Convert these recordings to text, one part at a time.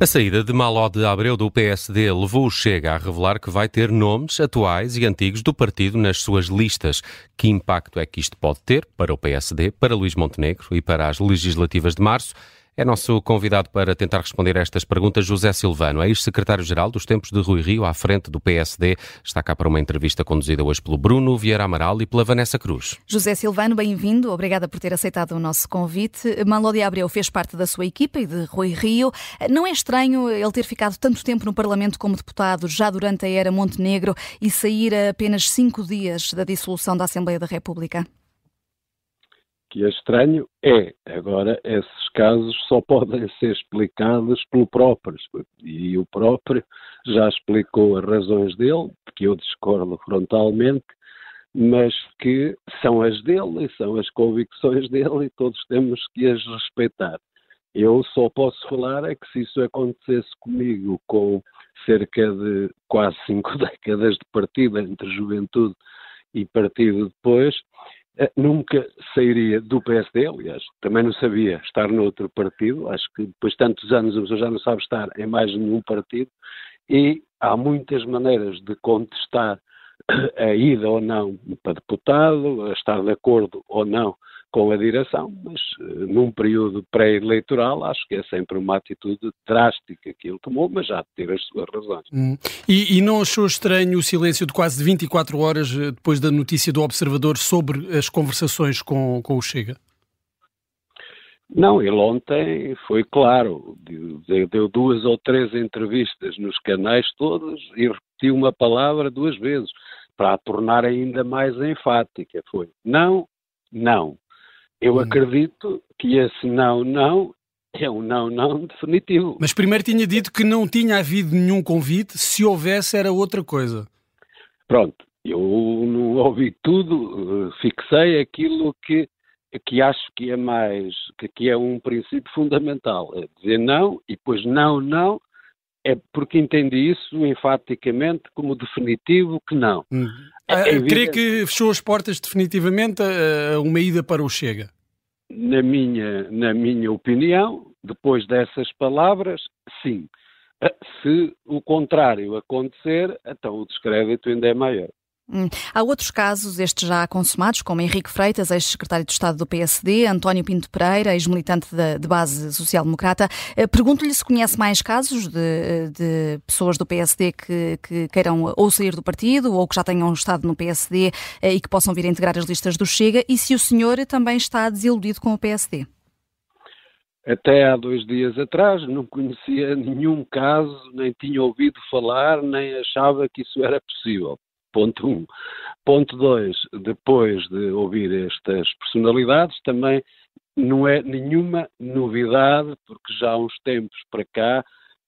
A saída de Maló de Abreu do PSD levou o Chega a revelar que vai ter nomes atuais e antigos do partido nas suas listas. Que impacto é que isto pode ter para o PSD, para Luís Montenegro e para as legislativas de março? É nosso convidado para tentar responder a estas perguntas José Silvano, ex-secretário-geral dos tempos de Rui Rio, à frente do PSD. Está cá para uma entrevista conduzida hoje pelo Bruno Vieira Amaral e pela Vanessa Cruz. José Silvano, bem-vindo. Obrigada por ter aceitado o nosso convite. Manló Abreu fez parte da sua equipa e de Rui Rio. Não é estranho ele ter ficado tanto tempo no Parlamento como deputado, já durante a era Montenegro, e sair a apenas cinco dias da dissolução da Assembleia da República? Que é estranho é, agora, esses casos só podem ser explicados pelo próprio, e o próprio já explicou as razões dele, que eu discordo frontalmente, mas que são as dele, são as convicções dele e todos temos que as respeitar. Eu só posso falar é que se isso acontecesse comigo com cerca de quase cinco décadas de partido entre juventude e partido depois, nunca sairia do PSD, aliás, também não sabia estar noutro partido, acho que depois de tantos anos a pessoa já não sabe estar em mais nenhum partido, e há muitas maneiras de contestar a ida ou não para deputado, a estar de acordo ou não com a direção, mas uh, num período pré-eleitoral acho que é sempre uma atitude drástica que ele tomou, mas já ter as suas razões. Hum. E, e, não achou estranho o silêncio de quase 24 horas eh, depois da notícia do Observador sobre as conversações com, com o Chega? Não, ele ontem foi claro, deu, deu duas ou três entrevistas nos canais todos e repetiu uma palavra duas vezes para a tornar ainda mais enfática. Foi não, não. Eu hum. acredito que esse não, não é um não, não definitivo. Mas primeiro tinha dito que não tinha havido nenhum convite, se houvesse era outra coisa. Pronto, eu não ouvi tudo, fixei aquilo que, que acho que é mais, que, que é um princípio fundamental, é dizer não e depois não, não, é porque entendi isso enfaticamente como definitivo que não. Hum. É, é crê que fechou as portas definitivamente a, a uma ida para o Chega? Na minha, na minha opinião, depois dessas palavras, sim. Se o contrário acontecer, então o descrédito ainda é maior. Hum. Há outros casos, estes já consumados, como Henrique Freitas, ex-secretário de Estado do PSD, António Pinto Pereira, ex-militante de, base social-democrata. Eh, pergunto-lhe se conhece mais casos de, de pessoas do PSD que, que, queiram ou sair do partido ou que já tenham estado no PSD eh, e que possam vir a integrar as listas do Chega e se o senhor também está desiludido com o PSD. Até há dois dias atrás não conhecia nenhum caso, nem tinha ouvido falar, nem achava que isso era possível. Ponto 1. Um. Ponto 2, depois de ouvir estas personalidades, também não é nenhuma novidade, porque já há uns tempos para cá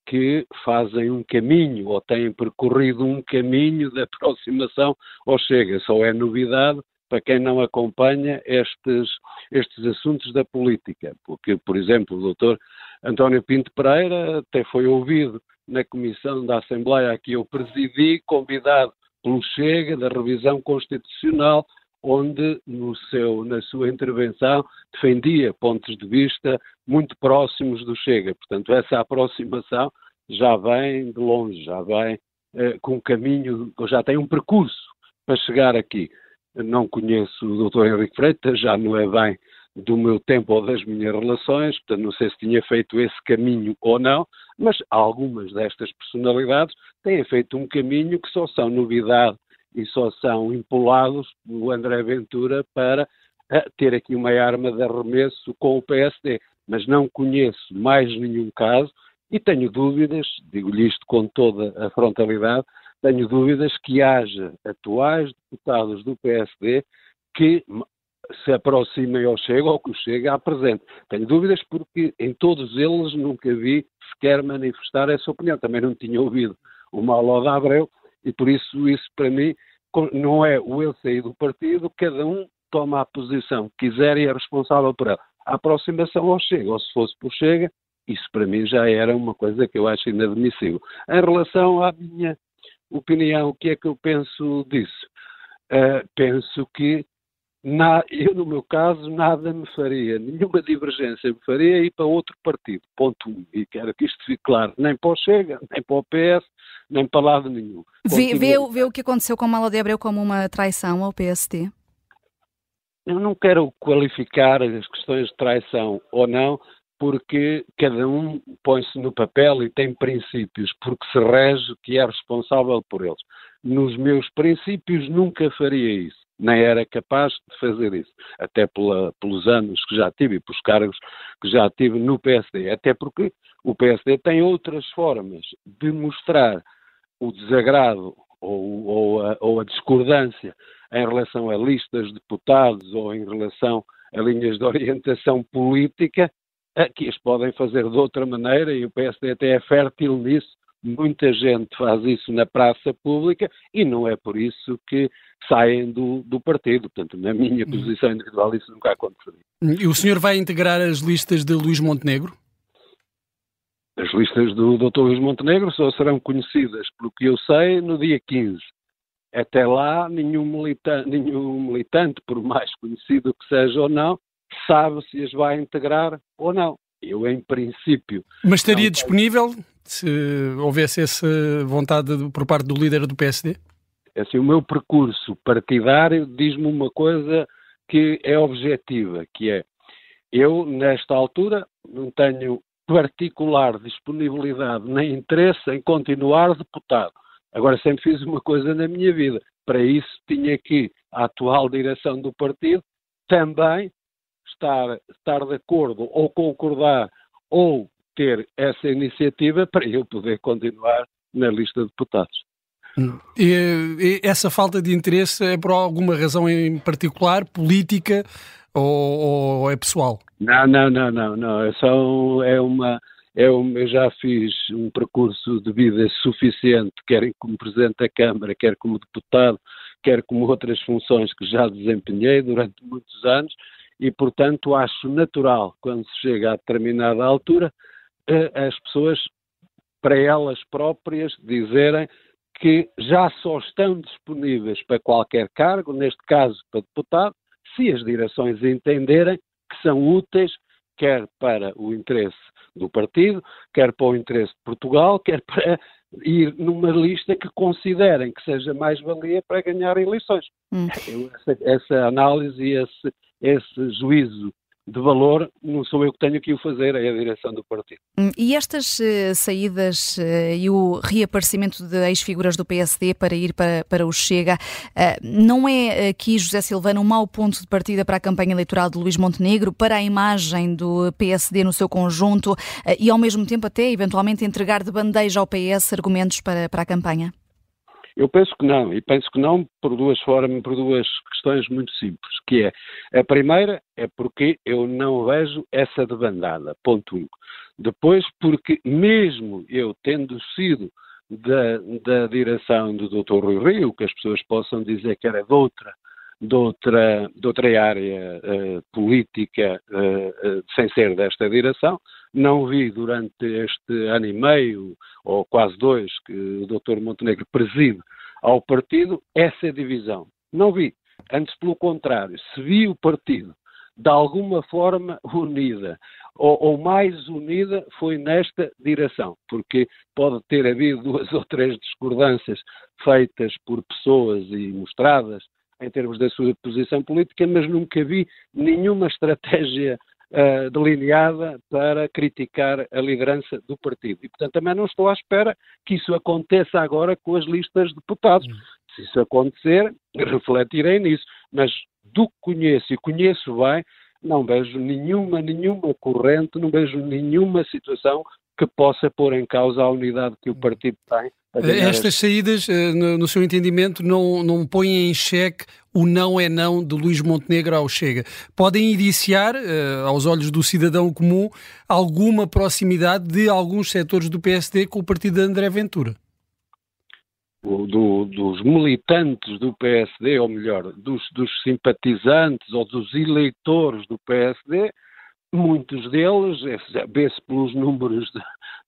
que fazem um caminho ou têm percorrido um caminho de aproximação ao Chega. Só é novidade para quem não acompanha estes, estes assuntos da política. Porque, por exemplo, o doutor António Pinto Pereira até foi ouvido na comissão da Assembleia a que eu presidi, convidado pelo Chega, da revisão constitucional, onde no seu, na sua intervenção defendia pontos de vista muito próximos do Chega. Portanto, essa aproximação já vem de longe, já vem eh, com um caminho, já tem um percurso para chegar aqui. Não conheço o Dr. Henrique Freitas, já não é bem do meu tempo ou das minhas relações, portanto não sei se tinha feito esse caminho ou não, mas algumas destas personalidades têm feito um caminho que só são novidade e só são empolados pelo André Ventura para eh, ter aqui uma arma de arremesso com o PSD. Mas não conheço mais nenhum caso e tenho dúvidas, digo-lhe isto com toda a frontalidade, tenho dúvidas que haja atuais deputados do PSD que se aproximem ao Chega ou que o Chega apresente. Tenho dúvidas porque em todos eles nunca vi sequer manifestar essa opinião. Também não tinha ouvido o Malo de Abreu e por isso isso para mim não é o eu sair do partido, cada um toma a posição que quiser e é responsável por ela. A aproximação ao Chega, ou se fosse por Chega, isso para mim já era uma coisa que eu acho inadmissível. Em relação à minha opinião, o que é que eu penso disso? Uh, penso que na, eu, no meu caso, nada me faria, nenhuma divergência me faria ir para outro partido. Ponto um. E quero que isto fique claro. Nem para o Chega, nem para o PS, nem para lado nenhum. Vê, vê, vê o que aconteceu com Malo de Abreu como uma traição ao PST? Eu não quero qualificar as questões de traição ou não, porque cada um põe-se no papel e tem princípios, porque se rege que é responsável por eles. Nos meus princípios nunca faria isso nem era capaz de fazer isso, até pela, pelos anos que já tive e pelos cargos que já tive no PSD, até porque o PSD tem outras formas de mostrar o desagrado ou, ou, a, ou a discordância em relação a listas de deputados ou em relação a linhas de orientação política, que as podem fazer de outra maneira e o PSD até é fértil nisso Muita gente faz isso na praça pública e não é por isso que saem do, do partido. Portanto, na minha uhum. posição individual, isso nunca aconteceria. E o senhor vai integrar as listas de Luís Montenegro? As listas do Dr. Luís Montenegro só serão conhecidas, pelo que eu sei, no dia 15. Até lá, nenhum militante, nenhum militante, por mais conhecido que seja ou não, sabe se as vai integrar ou não. Eu, em princípio. Mas estaria disponível se houvesse essa vontade por parte do líder do PSD? É assim, o meu percurso partidário diz-me uma coisa que é objetiva, que é eu, nesta altura, não tenho particular disponibilidade nem interesse em continuar deputado. Agora, sempre fiz uma coisa na minha vida. Para isso, tinha que a atual direção do partido também estar, estar de acordo ou concordar ou ter essa iniciativa para eu poder continuar na lista de deputados. E, e essa falta de interesse é por alguma razão em particular, política ou, ou é pessoal? Não, não, não, não, não. É só é uma é um, eu já fiz um percurso de vida suficiente, quer como Presidente da Câmara, quer como deputado, quer como outras funções que já desempenhei durante muitos anos, e, portanto, acho natural, quando se chega a determinada altura, as pessoas, para elas próprias, dizerem que já só estão disponíveis para qualquer cargo, neste caso para deputado, se as direções entenderem que são úteis, quer para o interesse do partido, quer para o interesse de Portugal, quer para ir numa lista que considerem que seja mais valia para ganhar eleições. Hum. Essa, essa, análise e esse, esse juízo de valor, não sou eu que tenho que o fazer, é a direção do partido. Hum, e estas uh, saídas uh, e o reaparecimento de ex-figuras do PSD para ir para, para o Chega, uh, não é aqui, José Silvano, um mau ponto de partida para a campanha eleitoral de Luís Montenegro, para a imagem do PSD no seu conjunto e, ao mesmo tempo, até eventualmente entregar de bandeja ao PS argumentos para, para a campanha? Eu penso que não, e penso que não por duas formas, por duas questões muito simples, que é, a primeira é porque eu não vejo essa debandada, ponto um. Depois, porque mesmo eu tendo sido da, da direção do Dr. Rui Rio, que as pessoas possam dizer que era de outra, de outra, de outra área uh, política uh, uh, sem ser desta direção, não vi durante este ano e meio, ou quase dois, que o Dr. Montenegro preside ao partido, essa divisão. Não vi. Antes, pelo contrário, se vi o partido de alguma forma unida, ou, ou, mais unida, foi nesta direção, porque pode ter havido duas ou três discordâncias feitas por pessoas e mostradas em termos da sua posição política, mas nunca vi nenhuma estratégia uh, delineada para criticar a liderança do partido. E, portanto, também não estou à espera que isso aconteça agora com as listas de deputados. Hum. Se isso acontecer, refletirei nisso. Mas do que conheço e conheço bem, não vejo nenhuma, nenhuma corrente, não vejo nenhuma situação que possa pôr em causa a unidade que o partido tem. Estas saídas, eh, no seu entendimento, não, não põem em xeque o não é não de Luís Montenegro ao Chega. Podem indiciar, eh, aos olhos do cidadão comum, alguma proximidade de alguns setores do PSD com o partido de André Ventura? Do, dos militantes do PSD, ou melhor, dos, dos simpatizantes ou dos eleitores do PSD, muitos deles, vê-se pelos números de,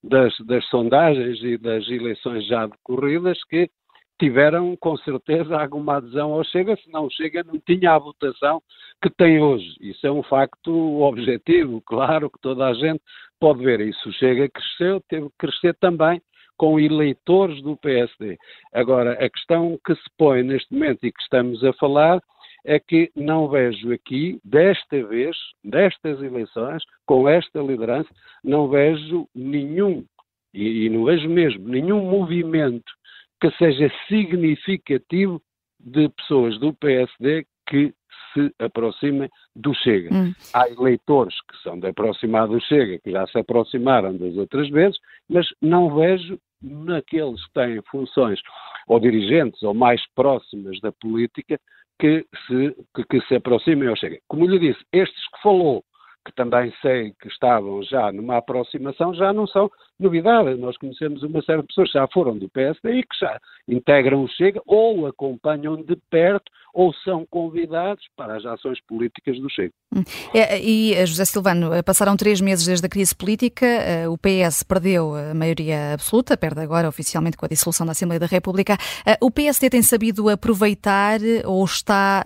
das, das, sondagens e das eleições já decorridas, que tiveram com certeza alguma adesão ao Chega, se não Chega não tinha a votação que tem hoje. Isso é um facto objetivo, claro, que toda a gente pode ver. Isso Chega cresceu, teve que crescer também com eleitores do PSD. Agora, a questão que se põe neste momento e que estamos a falar é que não vejo aqui, desta vez, destas eleições, com esta liderança, não vejo nenhum, e, e não vejo mesmo, nenhum movimento que seja significativo de pessoas do PSD que se aproximem do Chega. Hum. Há eleitores que são de aproximar do Chega, que já se aproximaram das outras vezes, mas não vejo naqueles que têm funções ou dirigentes ou mais próximas da política que se, que, que se aproximem ao Chega. Como lhe disse, estes que falou que também sei que estavam já numa aproximação, já não são novidade. Nós conhecemos uma série de pessoas que já foram do PSD e que já integram o Chega ou acompanham de perto ou são convidados para as ações políticas do Chega. Hum. É, e, eh, José Silvano, eh, passaram três meses desde a crise política, eh, o PS perdeu a maioria absoluta, perde agora oficialmente com a dissolução da Assembleia da República. O PSD tem sabido aproveitar ou está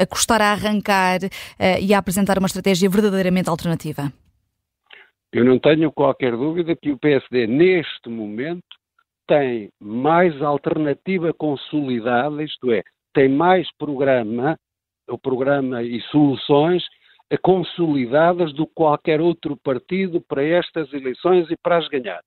a custar a arrancar e a apresentar uma estratégia verdadeiramente alternativa? Eu não tenho qualquer dúvida que o PSD, neste momento, tem mais alternativa consolidada, isto é, tem mais programa, o programa e soluções consolidadas do que qualquer outro partido para estas eleições e para as ganhar.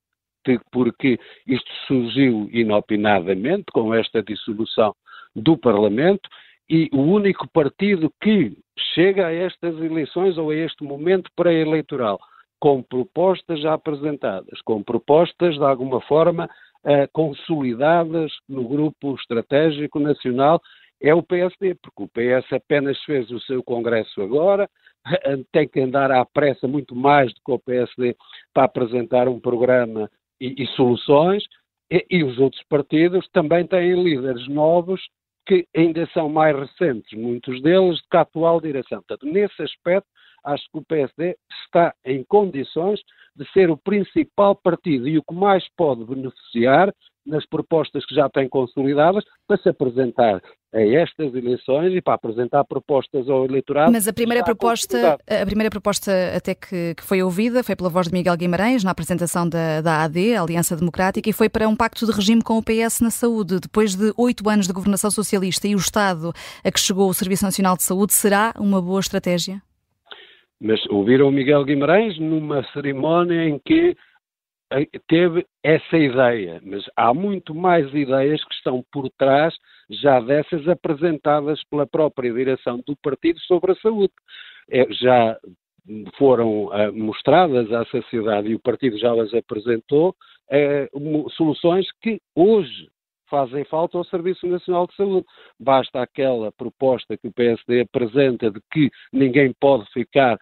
Porque isto surgiu inopinadamente com esta dissolução do Parlamento e o único partido que chega a estas eleições ou a este momento pré-eleitoral com propostas já apresentadas, com propostas de alguma forma eh, consolidadas no grupo estratégico nacional, é o PSD, porque o PS apenas fez o seu congresso agora, tem que andar à pressa muito mais do que o PSD para apresentar um programa e, e soluções, e, e os outros partidos também têm líderes novos que ainda são mais recentes, muitos deles, do que a atual direção. Portanto, nesse aspecto, acho que o PSD está em condições de ser o principal partido e o que mais pode beneficiar nas propostas que já tem consolidadas para se apresentar a estas eleições e para apresentar propostas ao eleitorado. Mas a primeira proposta, a primeira proposta até que, que, foi ouvida foi pela voz de Miguel Guimarães na apresentação da, da AD, a Aliança Democrática, e foi para um pacto de regime com o PS na saúde. Depois de oito anos de governação socialista e o Estado a que chegou o Serviço Nacional de Saúde, será uma boa estratégia? Mas ouviram o Miguel Guimarães numa cerimónia em que eh, teve essa ideia, mas há muito mais ideias que estão por trás já dessas apresentadas pela própria direção do partido sobre a saúde. É, já foram uh, mostradas à sociedade e o partido já as apresentou uh, soluções que hoje fazem falta ao Serviço Nacional de Saúde. Basta aquela proposta que o PSD apresenta de que ninguém pode ficar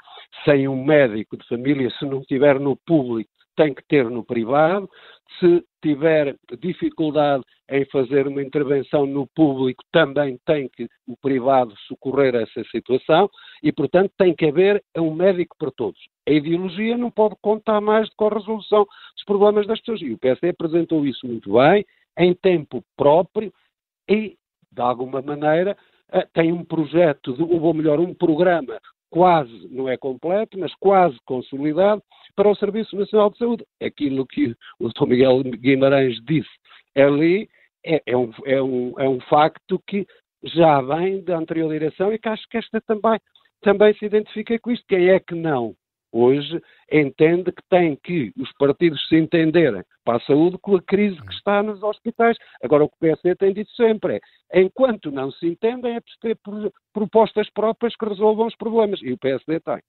sem um médico de família se não estiver no público, tem que ter no privado. Se tiver dificuldade em fazer uma intervenção no público, também tem que o privado socorrer essa situação e, portanto, tem que haver um médico para todos. A ideologia não pode contar mais com a resolução dos problemas das pessoas. E o PSD apresentou isso muito bem em tempo próprio e, de alguma maneira, eh, tem um projeto, de, ou melhor, um programa quase, não é completo, mas quase consolidado para o Serviço Nacional de Saúde. Aquilo que o Dr. Miguel Guimarães disse ali é, é, um, é, um, é um facto que já vem da anterior direção e que acho que esta também, também se identifica com isto. Quem é que não hoje entende que tem que os partidos se entenderem para a saúde com a crise que está nos hospitais. Agora, o que o PSD tem dito sempre é, enquanto não se entendem, é preciso ter propostas próprias que resolvam os problemas. E o PSD tem.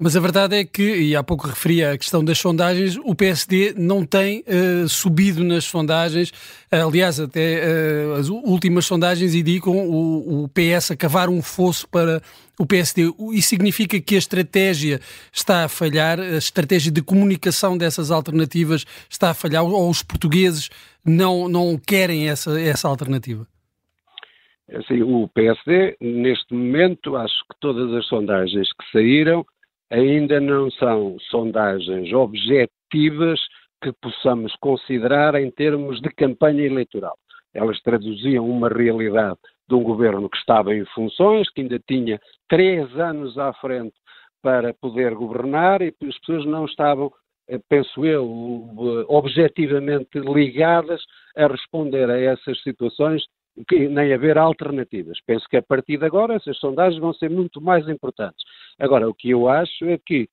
Mas a verdade é que, e há pouco referia a questão das sondagens, o PSD não tem uh, subido nas sondagens. Uh, aliás, até uh, as últimas sondagens indicam o, o, PS a cavar um fosso para o PSD. Isso significa que a estratégia está a falhar, a estratégia de comunicação dessas alternativas está a falhar, ou os portugueses não, não querem essa, essa alternativa? Assim, o PSD, neste momento, acho que todas as sondagens que saíram ainda não são sondagens objetivas que possamos considerar em termos de campanha eleitoral. elas traduziam uma realidade de um governo que estava em funções, que ainda tinha três anos à frente para poder governar e as pessoas não estavam, eh, penso eu, objetivamente ligadas a responder a essas situações que nem haver alternativas. Penso que a partir de agora essas sondagens vão ser muito mais importantes. Agora, o que eu acho é que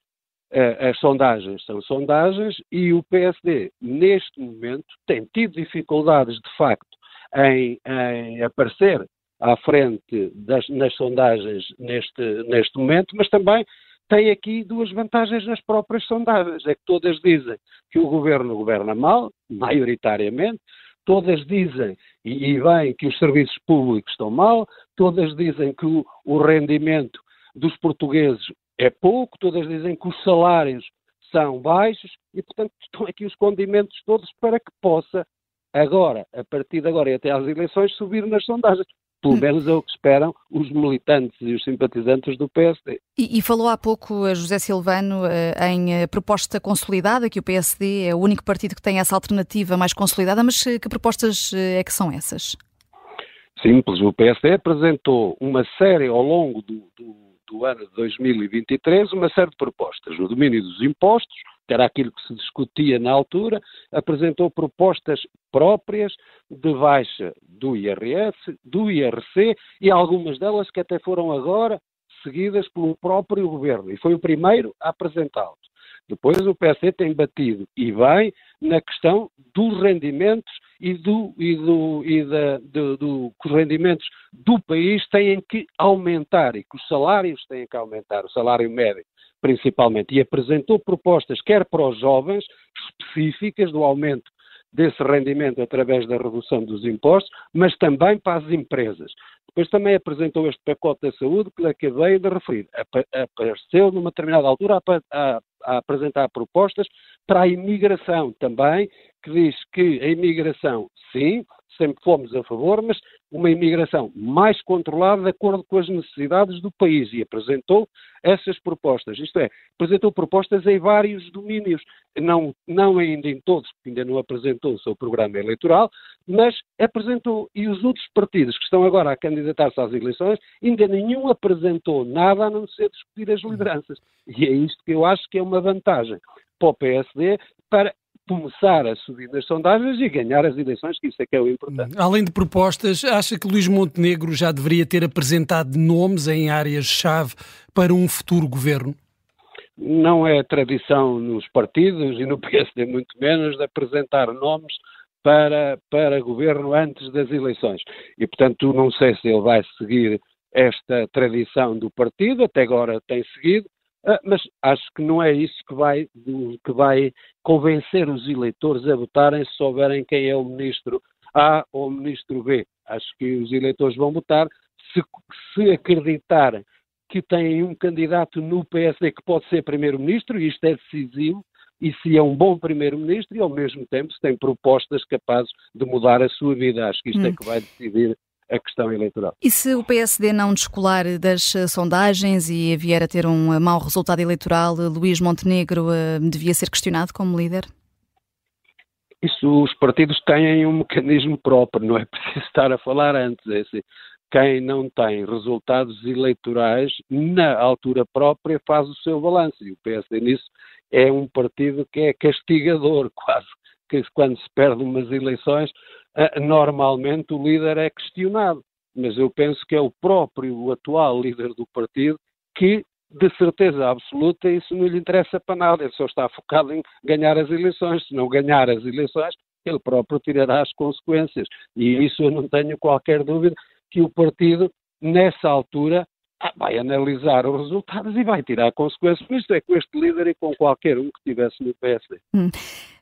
uh, as sondagens são sondagens e o PSD, neste momento, tem tido dificuldades, de facto, em, em aparecer à frente das, nas sondagens neste, neste momento, mas também tem aqui duas vantagens nas próprias sondagens. É que todas dizem que o governo governa mal, maioritariamente, todas dizem, e, e bem, que os serviços públicos estão mal, todas dizem que o, o rendimento dos portugueses é pouco, todas dizem que os salários são baixos e, portanto, estão aqui os condimentos todos para que possa agora, a partir de agora e até às eleições, subir nas sondagens. Pelo menos é o que esperam os militantes e os simpatizantes do PSD. E, e falou há pouco eh, José Silvano eh, em eh, proposta consolidada, que o PSD é o único partido que tem essa alternativa mais consolidada, mas que propostas é que são essas? Simples, o PSD apresentou uma série ao longo do, do, do ano de 2023 uma série de propostas no domínio dos impostos, que era aquilo que se discutia na altura, apresentou propostas próprias de baixa do IRS, do IRC e algumas delas que até foram agora seguidas pelo próprio governo e foi o primeiro a apresentá-los. Depois o PSD tem batido e bem na questão dos rendimentos e, do, e, do, e da, do, do, que os rendimentos do país têm que aumentar e que os salários têm que aumentar, o salário médio principalmente, e apresentou propostas, quer para os jovens, específicas do aumento desse rendimento através da redução dos impostos, mas também para as empresas. Depois também apresentou este pacote da saúde que acabei de referir. Apareceu numa determinada altura a, a, a apresentar propostas para a imigração também, que diz que a imigração, sim, sempre fomos a favor, mas uma imigração mais controlada de acordo com as necessidades do país e apresentou essas propostas. Isto é, apresentou propostas em vários domínios, não, não ainda em todos, porque ainda não apresentou o seu programa eleitoral, mas apresentou. E os outros partidos que estão agora a candidatar-se às eleições, ainda nenhum apresentou nada a não ser discutir as lideranças. E é isto que eu acho que é uma vantagem para o PSD para começar a subir nas sondagens e ganhar as eleições, que isso é que é o importante. Hum, além de propostas, acha que Luís Montenegro já deveria ter apresentado nomes em áreas-chave para um futuro governo? Não é tradição nos partidos e no PSD muito menos de apresentar nomes para, para governo antes das eleições. E, portanto, não sei se ele vai seguir esta tradição do partido, até agora tem seguido, mas acho que não é isso que vai, que vai convencer os eleitores a votarem se souberem quem é o ministro A ou o ministro B. Acho que os eleitores vão votar se, se acreditarem que têm um candidato no PSD que pode ser primeiro-ministro, e isto é decisivo, e se é um bom primeiro-ministro e ao mesmo tempo se tem propostas capazes de mudar a sua vida. Acho que isto é hum. é que vai decidir a questão eleitoral. E se o PSD não descolar das eh, sondagens e vier a ter um eh, mau resultado eleitoral, Luís Montenegro devia ser questionado como líder? Isso, os partidos têm um mecanismo próprio, não é preciso estar a falar antes. É assim, quem não tem resultados eleitorais na altura própria faz o seu balanço. E o PSD nisso é um partido que é castigador, quase, que quando se perde umas eleições normalmente o líder é questionado. Mas eu penso que é o próprio o atual líder do partido que, de certeza absoluta, isso não lhe interessa para nada. Ele só está focado em ganhar as eleições. Se não ganhar as eleições, ele próprio tirará as consequências. E isso eu não tenho qualquer dúvida que o partido, nessa altura, ah, vai analisar os resultados e vai tirar consequências. Isto é com este líder e com qualquer um que estivesse no PSD. Hum.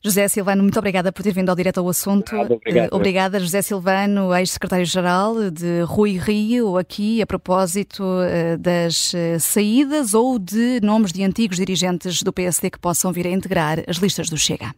José Silvano, muito obrigada por ter vindo ao direto ao assunto. Nada, obrigado. Uh, obrigada, José Silvano, ex-secretário-geral de Rui Rio, aqui a propósito uh, das uh, saídas ou de nomes de antigos dirigentes do PSD que possam vir a integrar as listas do Chega.